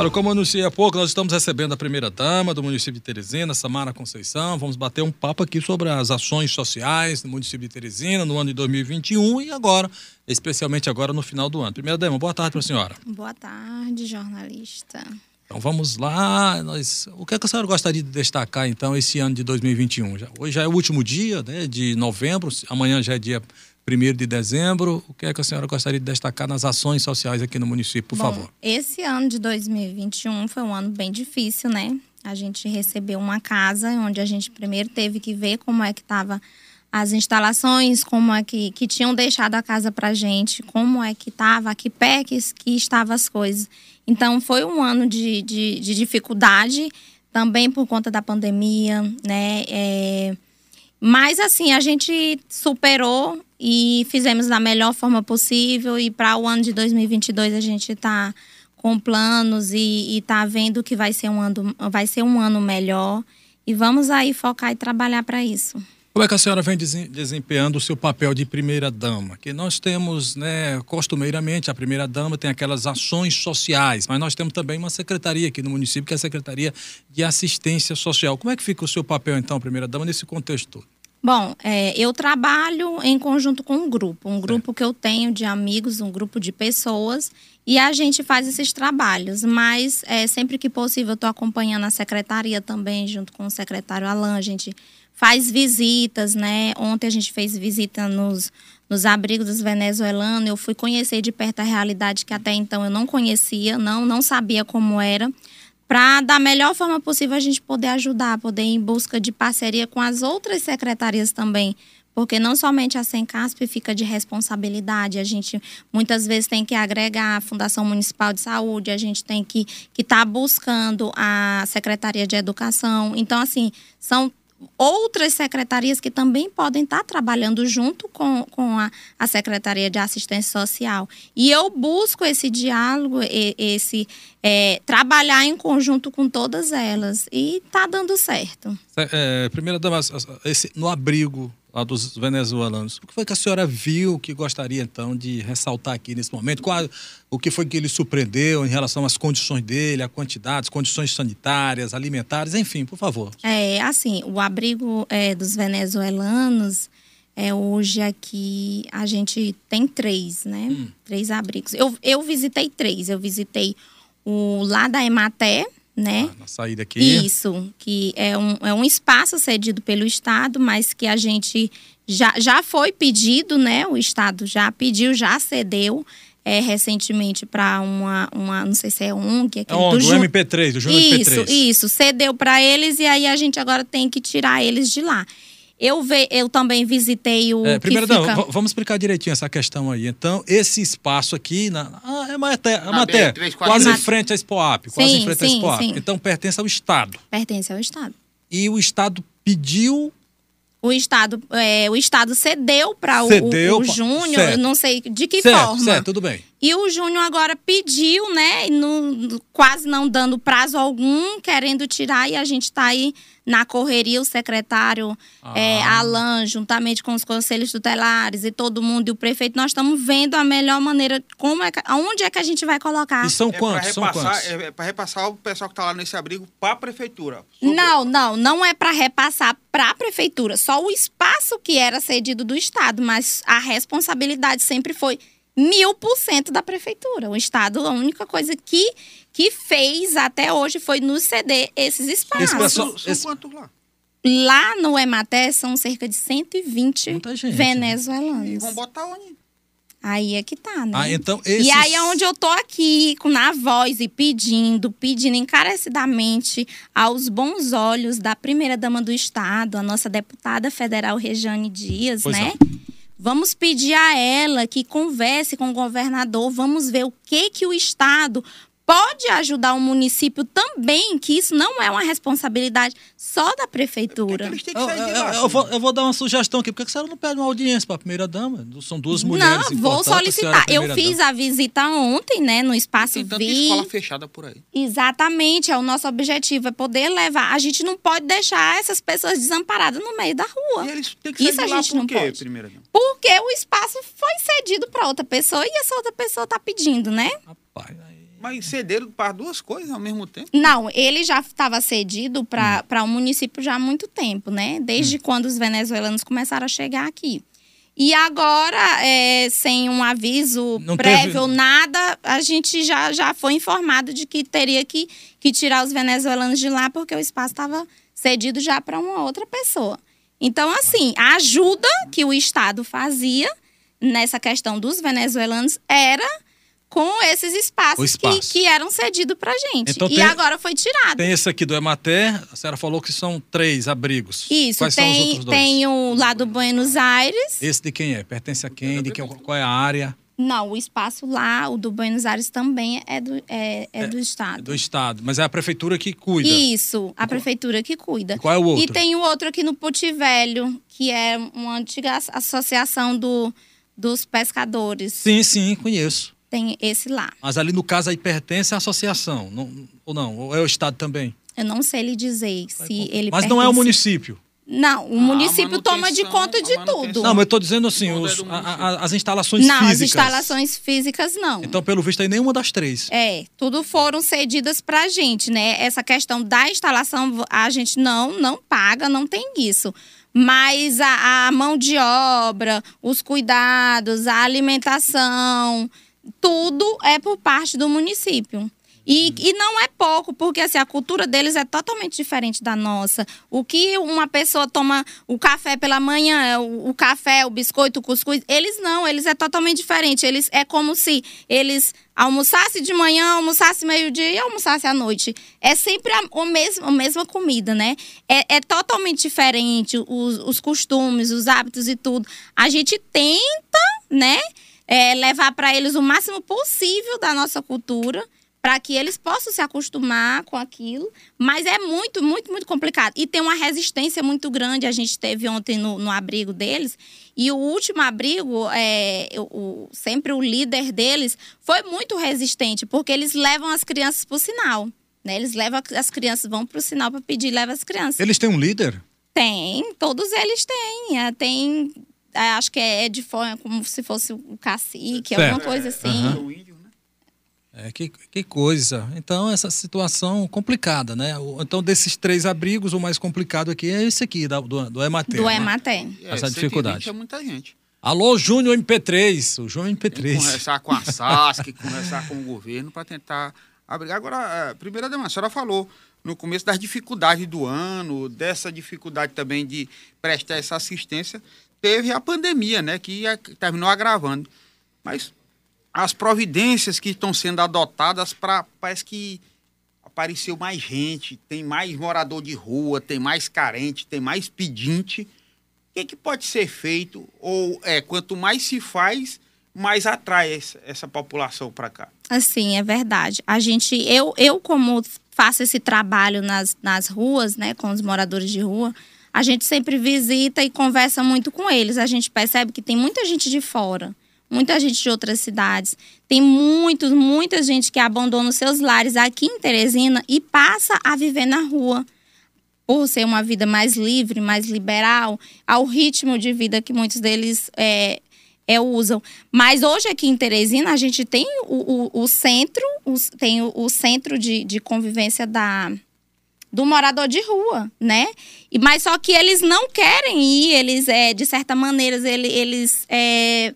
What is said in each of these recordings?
Olha, como eu anunciei há pouco, nós estamos recebendo a primeira-dama do município de Teresina, Samara Conceição. Vamos bater um papo aqui sobre as ações sociais no município de Teresina no ano de 2021 e agora, especialmente agora no final do ano. Primeira-dama, boa tarde para a senhora. Boa tarde, jornalista. Então vamos lá. Nós, o que, é que a senhora gostaria de destacar, então, esse ano de 2021? Já, hoje já é o último dia né, de novembro, amanhã já é dia 1 de dezembro. O que é que a senhora gostaria de destacar nas ações sociais aqui no município, por Bom, favor? Esse ano de 2021 foi um ano bem difícil, né? A gente recebeu uma casa onde a gente primeiro teve que ver como é que estava as instalações, como é que, que tinham deixado a casa para gente, como é que estava, que pé que, que estavam as coisas. Então foi um ano de, de, de dificuldade, também por conta da pandemia, né? É, mas assim, a gente superou e fizemos da melhor forma possível. E para o ano de 2022 a gente está com planos e está vendo que vai ser, um ano, vai ser um ano melhor. E vamos aí focar e trabalhar para isso. Como é que a senhora vem desempenhando o seu papel de primeira-dama? Que nós temos, né, costumeiramente, a primeira-dama tem aquelas ações sociais, mas nós temos também uma secretaria aqui no município, que é a Secretaria de Assistência Social. Como é que fica o seu papel, então, primeira-dama, nesse contexto todo? Bom, é, eu trabalho em conjunto com um grupo, um grupo que eu tenho de amigos, um grupo de pessoas, e a gente faz esses trabalhos. Mas é, sempre que possível, eu estou acompanhando a secretaria também, junto com o secretário Alain. A gente faz visitas, né? Ontem a gente fez visita nos, nos abrigos dos venezuelanos. Eu fui conhecer de perto a realidade que até então eu não conhecia, não, não sabia como era para da melhor forma possível a gente poder ajudar, poder ir em busca de parceria com as outras secretarias também. Porque não somente a Sencasp fica de responsabilidade, a gente muitas vezes tem que agregar a Fundação Municipal de Saúde, a gente tem que estar que tá buscando a Secretaria de Educação. Então, assim, são outras secretarias que também podem estar trabalhando junto com, com a, a Secretaria de Assistência Social. E eu busco esse diálogo, esse é, trabalhar em conjunto com todas elas. E está dando certo. É, primeira dama, esse, no abrigo lá dos venezuelanos. O que foi que a senhora viu que gostaria, então, de ressaltar aqui nesse momento? Qual, o que foi que ele surpreendeu em relação às condições dele, a quantidade, as condições sanitárias, alimentares, enfim, por favor. É, assim, o abrigo é, dos venezuelanos, é, hoje aqui a gente tem três, né? Hum. Três abrigos. Eu, eu visitei três. Eu visitei o lá da Ematé, né? Ah, na saída aqui. Isso, que é um, é um espaço cedido pelo Estado, mas que a gente já, já foi pedido, né? O Estado já pediu, já cedeu. É, recentemente para uma, uma, não sei se é ONG, é, é ONG, do, do MP3, do Júnior Isso, MP3. isso, cedeu para eles e aí a gente agora tem que tirar eles de lá. Eu, ve, eu também visitei o. É, primeiro, fica... não, vamos explicar direitinho essa questão aí. Então, esse espaço aqui, na, ah, é Maté, é Maté quase em frente à Expoap. Quase sim, em frente sim, à Expoap. Então, pertence ao Estado. Pertence ao Estado. E o Estado pediu o Estado, é, o Estado cedeu para o, o, o Júnior, não sei de que certo, forma. Certo, tudo bem. E o Júnior agora pediu, né, no, quase não dando prazo algum, querendo tirar, e a gente está aí na correria, o secretário ah. é, Alain, juntamente com os conselhos tutelares e todo mundo, e o prefeito, nós estamos vendo a melhor maneira, como é, onde é que a gente vai colocar. E são é quantos? É são quantos? É para repassar o pessoal que está lá nesse abrigo para a prefeitura. Não, não, não é para repassar para a prefeitura, só o espaço que era cedido do Estado, mas a responsabilidade sempre foi mil por cento da prefeitura. O Estado, a única coisa que, que fez até hoje foi nos ceder esses espaços. Esse pessoal, esse... quantos lá? Lá no Ematé são cerca de 120 gente, né? venezuelanos. E vão botar onde? Aí é que tá, né? Ah, então esses... E aí é onde eu tô aqui, com na voz e pedindo, pedindo encarecidamente aos bons olhos da primeira-dama do Estado, a nossa deputada federal Regiane Dias, pois né? É Vamos pedir a ela que converse com o governador, vamos ver o que que o estado pode ajudar o município também, que isso não é uma responsabilidade só da prefeitura. É eu, eu, eu, vou, eu, vou, dar uma sugestão aqui. Por que a senhora não pede uma audiência para a primeira dama? São duas mulheres. Não, vou solicitar. A eu fiz a visita ontem, né, no espaço Tem tanta Vi. escola fechada por aí. Exatamente. É o nosso objetivo é poder levar. A gente não pode deixar essas pessoas desamparadas no meio da rua. E eles têm que Isso a gente não quê, pode. Primeira dama? Porque o espaço foi cedido para outra pessoa e essa outra pessoa está pedindo, né? Rapaz, Mas cederam para duas coisas ao mesmo tempo? Não, ele já estava cedido para o um município já há muito tempo, né? Desde hum. quando os venezuelanos começaram a chegar aqui. E agora, é, sem um aviso Não prévio, teve... nada, a gente já, já foi informado de que teria que, que tirar os venezuelanos de lá, porque o espaço estava cedido já para uma outra pessoa. Então, assim, a ajuda que o Estado fazia nessa questão dos venezuelanos era com esses espaços espaço. que, que, eram cedidos para gente. Então, e tem, agora foi tirado. Tem esse aqui do Emater, a senhora falou que são três abrigos. Isso, Quais tem, são os outros dois? tem o lá do Buenos Aires. Esse de quem é? Pertence a quem? De que, qual é a área? Não, o espaço lá, o do Buenos Aires também é do, é, é, é do Estado. É do Estado, mas é a prefeitura que cuida. Isso, a prefeitura que cuida. E qual é o outro? E tem o outro aqui no Puti Velho, que é uma antiga associação do, dos pescadores. Sim, sim, conheço tem esse lá. Mas ali no caso aí pertence à associação, não, ou não? Ou é o Estado também? Eu não sei lhe dizer se ele Mas pertence... não é o município? Não, o ah, município toma de conta de tudo. Não, mas eu estou dizendo assim, os, a, a, as instalações não, físicas. Não, as instalações físicas não. Então, pelo visto, aí nenhuma das três. É, tudo foram cedidas para a gente, né? Essa questão da instalação, a gente não, não paga, não tem isso. Mas a, a mão de obra, os cuidados, a alimentação tudo é por parte do município. E, e não é pouco, porque assim, a cultura deles é totalmente diferente da nossa. O que uma pessoa toma o café pela manhã, o, o café, o biscoito, o cuscuz, eles não, eles é totalmente diferente. Eles é como se eles almoçassem de manhã, almoçassem meio-dia e almoçassem à noite. É sempre a, o mesmo, a mesma comida, né? É, é totalmente diferente os, os costumes, os hábitos e tudo. A gente tenta, né? É, levar para eles o máximo possível da nossa cultura para que eles possam se acostumar com aquilo, mas é muito, muito, muito complicado. E tem uma resistência muito grande. A gente teve ontem no, no abrigo deles, e o último abrigo, é, o, sempre o líder deles, foi muito resistente, porque eles levam as crianças para o sinal. Né? Eles levam as crianças, vão para o sinal para pedir, leva as crianças. Eles têm um líder? Tem, todos eles têm. É, tem acho que é de forma como se fosse o cacique, certo. alguma coisa assim. Uhum. É, que, que coisa. Então, essa situação complicada, né? Então, desses três abrigos, o mais complicado aqui é esse aqui, do, do Emater. Do né? Emater. É, essa dificuldade. É muita gente. Alô, Júnior MP3. O Júnior MP3. conversar com a SASC, conversar com o governo para tentar abrigar. Agora, primeira demanda, a senhora falou no começo das dificuldades do ano, dessa dificuldade também de prestar essa assistência teve a pandemia, né, que terminou agravando. Mas as providências que estão sendo adotadas para parece que apareceu mais gente, tem mais morador de rua, tem mais carente, tem mais pedinte. O que, que pode ser feito? Ou é quanto mais se faz, mais atrai essa, essa população para cá? Assim, é verdade. A gente, eu, eu como faço esse trabalho nas, nas ruas, né, com os moradores de rua, a gente sempre visita e conversa muito com eles. A gente percebe que tem muita gente de fora, muita gente de outras cidades. Tem muitos, muita gente que abandona os seus lares aqui em Teresina e passa a viver na rua. Por ser uma vida mais livre, mais liberal, ao ritmo de vida que muitos deles é, é, usam. Mas hoje aqui em Teresina a gente tem o, o, o centro, tem o, o centro de, de convivência da, do morador de rua, né? E, mas só que eles não querem ir, eles, é, de certa maneira, eles, eles é,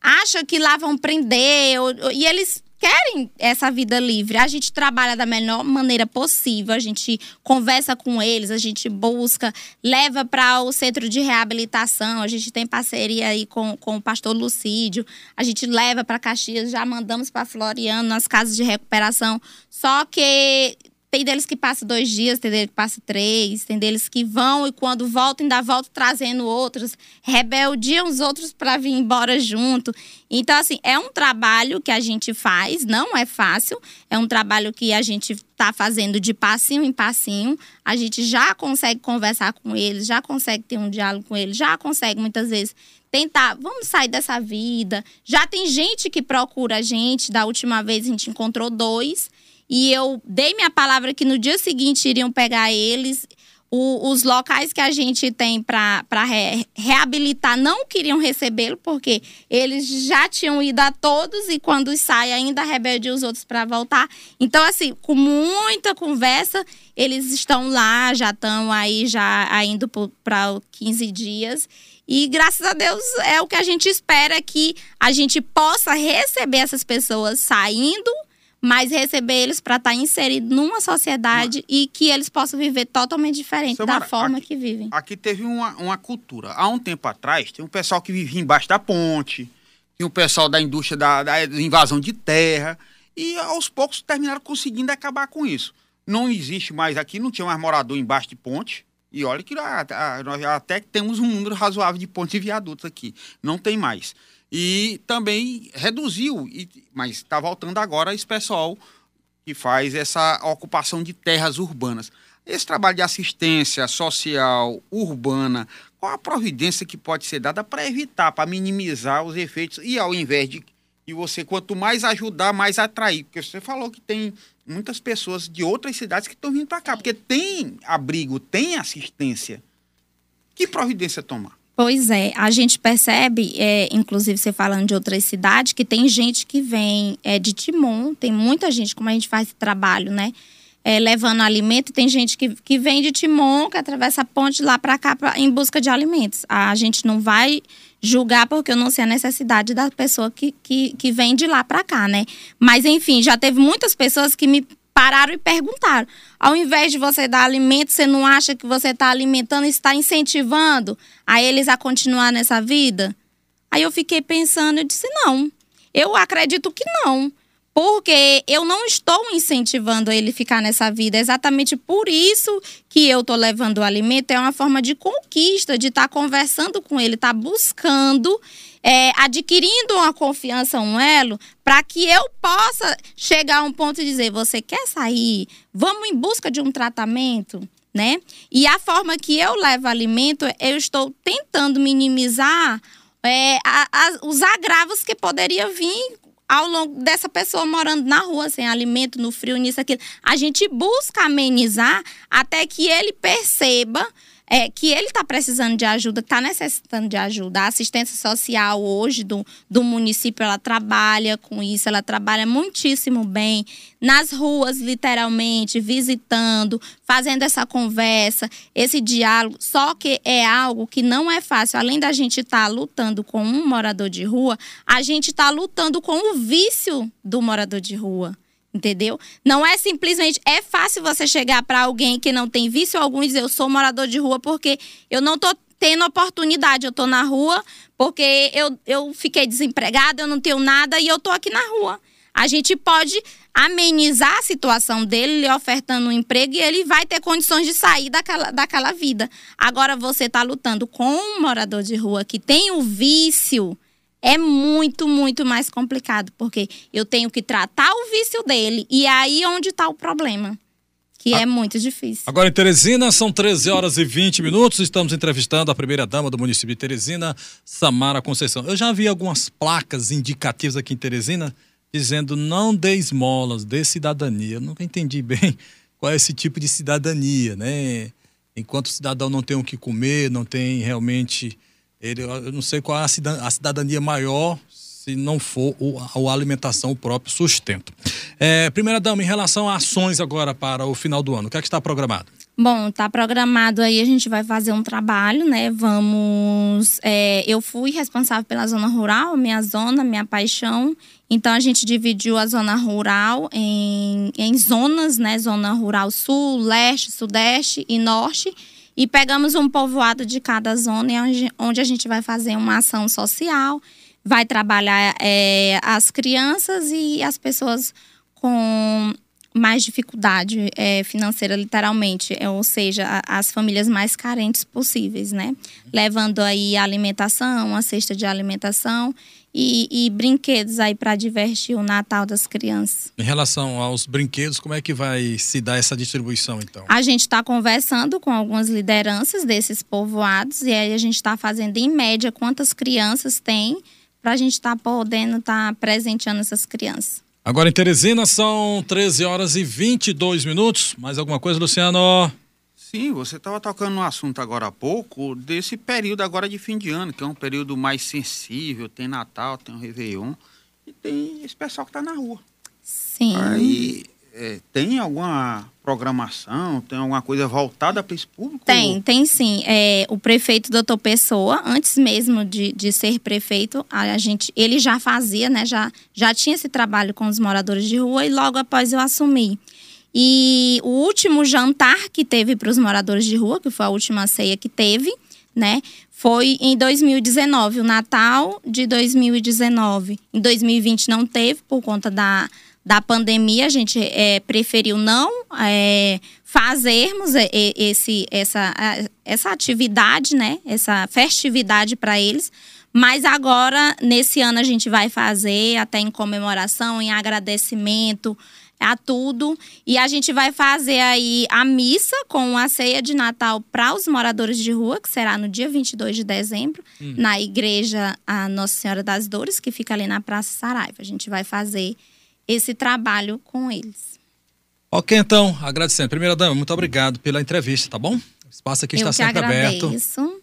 acham que lá vão prender, ou, e eles querem essa vida livre. A gente trabalha da melhor maneira possível, a gente conversa com eles, a gente busca, leva para o centro de reabilitação, a gente tem parceria aí com, com o pastor Lucídio, a gente leva para Caxias, já mandamos para Floriano, nas casas de recuperação. Só que tem deles que passam dois dias, tem deles que passam três, tem deles que vão e quando voltam ainda voltam trazendo outros, rebeldiam os outros para vir embora junto. Então, assim, é um trabalho que a gente faz, não é fácil, é um trabalho que a gente está fazendo de passinho em passinho. A gente já consegue conversar com eles, já consegue ter um diálogo com eles, já consegue muitas vezes tentar, vamos sair dessa vida. Já tem gente que procura a gente, da última vez a gente encontrou dois e eu dei minha palavra que no dia seguinte iriam pegar eles. O, os locais que a gente tem para re, reabilitar não queriam recebê-lo, porque eles já tinham ido a todos e quando sai ainda rebelde os outros para voltar. Então, assim, com muita conversa, eles estão lá, já estão aí, já indo para 15 dias. E graças a Deus é o que a gente espera que a gente possa receber essas pessoas saindo mas receber eles para estar tá inserido numa sociedade mas... e que eles possam viver totalmente diferente da forma aqui, que vivem. Aqui teve uma, uma cultura. Há um tempo atrás, tem um pessoal que vivia embaixo da ponte, tinha um pessoal da indústria da, da invasão de terra, e aos poucos terminaram conseguindo acabar com isso. Não existe mais aqui, não tinha mais morador embaixo de ponte. E olha que nós até temos um número razoável de pontes e viadutos aqui. Não tem mais. E também reduziu, mas está voltando agora esse pessoal que faz essa ocupação de terras urbanas. Esse trabalho de assistência social urbana, qual a providência que pode ser dada para evitar, para minimizar os efeitos e ao invés de e você quanto mais ajudar, mais atrair, porque você falou que tem muitas pessoas de outras cidades que estão vindo para cá, porque tem abrigo, tem assistência. Que providência tomar? Pois é, a gente percebe, é, inclusive você falando de outras cidades, que tem gente que vem é, de Timon, tem muita gente, como a gente faz esse trabalho, né? É, levando alimento, tem gente que, que vem de Timon, que atravessa a ponte lá para cá pra, em busca de alimentos. A gente não vai julgar porque eu não sei a necessidade da pessoa que, que, que vem de lá para cá, né? Mas enfim, já teve muitas pessoas que me pararam e perguntaram. Ao invés de você dar alimento, você não acha que você está alimentando e está incentivando a eles a continuar nessa vida? Aí eu fiquei pensando, eu disse, não. Eu acredito que não. Porque eu não estou incentivando ele ficar nessa vida. Exatamente por isso que eu estou levando o alimento. É uma forma de conquista, de estar tá conversando com ele, estar tá buscando é, adquirindo uma confiança, um elo, para que eu possa chegar a um ponto e dizer: você quer sair? Vamos em busca de um tratamento? Né? E a forma que eu levo alimento, eu estou tentando minimizar é, a, a, os agravos que poderia vir ao longo dessa pessoa morando na rua, sem alimento, no frio, nisso, aquilo. A gente busca amenizar até que ele perceba é, que ele está precisando de ajuda, está necessitando de ajuda. A assistência social hoje do, do município, ela trabalha com isso, ela trabalha muitíssimo bem nas ruas, literalmente, visitando, fazendo essa conversa, esse diálogo. Só que é algo que não é fácil. Além da gente estar tá lutando com um morador de rua, a gente está lutando com o vício do morador de rua entendeu? Não é simplesmente é fácil você chegar para alguém que não tem vício algum e dizer eu sou morador de rua porque eu não tô tendo oportunidade, eu tô na rua porque eu, eu fiquei desempregada, eu não tenho nada e eu tô aqui na rua. A gente pode amenizar a situação dele, lhe ofertando um emprego e ele vai ter condições de sair daquela, daquela vida. Agora você está lutando com um morador de rua que tem o vício, é muito, muito mais complicado, porque eu tenho que tratar o vício dele e aí onde está o problema. Que é muito difícil. Agora em Teresina, são 13 horas e 20 minutos. Estamos entrevistando a primeira-dama do município de Teresina, Samara Conceição. Eu já vi algumas placas indicativas aqui em Teresina dizendo não dê esmolas, dê cidadania. Eu nunca entendi bem qual é esse tipo de cidadania, né? Enquanto o cidadão não tem o que comer, não tem realmente ele, eu não sei qual é a cidadania maior se não for a alimentação, o próprio sustento. É, primeira dama, em relação a ações agora para o final do ano, o que é que está programado? Bom, tá programado aí, a gente vai fazer um trabalho, né? Vamos. É, eu fui responsável pela zona rural, minha zona, minha paixão. Então a gente dividiu a zona rural em, em zonas, né? Zona rural sul, leste, sudeste e norte. E pegamos um povoado de cada zona, onde a gente vai fazer uma ação social, vai trabalhar é, as crianças e as pessoas com mais dificuldade é, financeira, literalmente, é, ou seja, as famílias mais carentes possíveis, né? Levando aí a alimentação, a cesta de alimentação e, e brinquedos aí para divertir o Natal das crianças. Em relação aos brinquedos, como é que vai se dar essa distribuição, então? A gente está conversando com algumas lideranças desses povoados e aí a gente está fazendo, em média, quantas crianças tem para a gente estar tá podendo estar tá presenteando essas crianças. Agora em Teresina são 13 horas e 22 minutos. Mais alguma coisa, Luciano? Sim, você estava tocando no assunto agora há pouco, desse período agora de fim de ano, que é um período mais sensível, tem Natal, tem o Réveillon, e tem esse pessoal que está na rua. Sim. Aí é, tem alguma programação, tem alguma coisa voltada para esse público? Tem, tem sim. É, o prefeito doutor Pessoa, antes mesmo de, de ser prefeito, a gente, ele já fazia, né? Já, já tinha esse trabalho com os moradores de rua e logo após eu assumi. E o último jantar que teve para os moradores de rua, que foi a última ceia que teve, né? Foi em 2019, o Natal de 2019. Em 2020 não teve, por conta da, da pandemia, a gente é, preferiu não é, fazermos esse, essa, essa atividade, né? Essa festividade para eles. Mas agora, nesse ano, a gente vai fazer, até em comemoração, em agradecimento a tudo. E a gente vai fazer aí a missa com a ceia de Natal para os moradores de rua, que será no dia 22 de dezembro, hum. na igreja a Nossa Senhora das Dores, que fica ali na Praça Saraiva. A gente vai fazer esse trabalho com eles. Ok, então, agradecendo. Primeira dama, muito obrigado pela entrevista, tá bom? O espaço aqui Eu está sempre agradeço. aberto.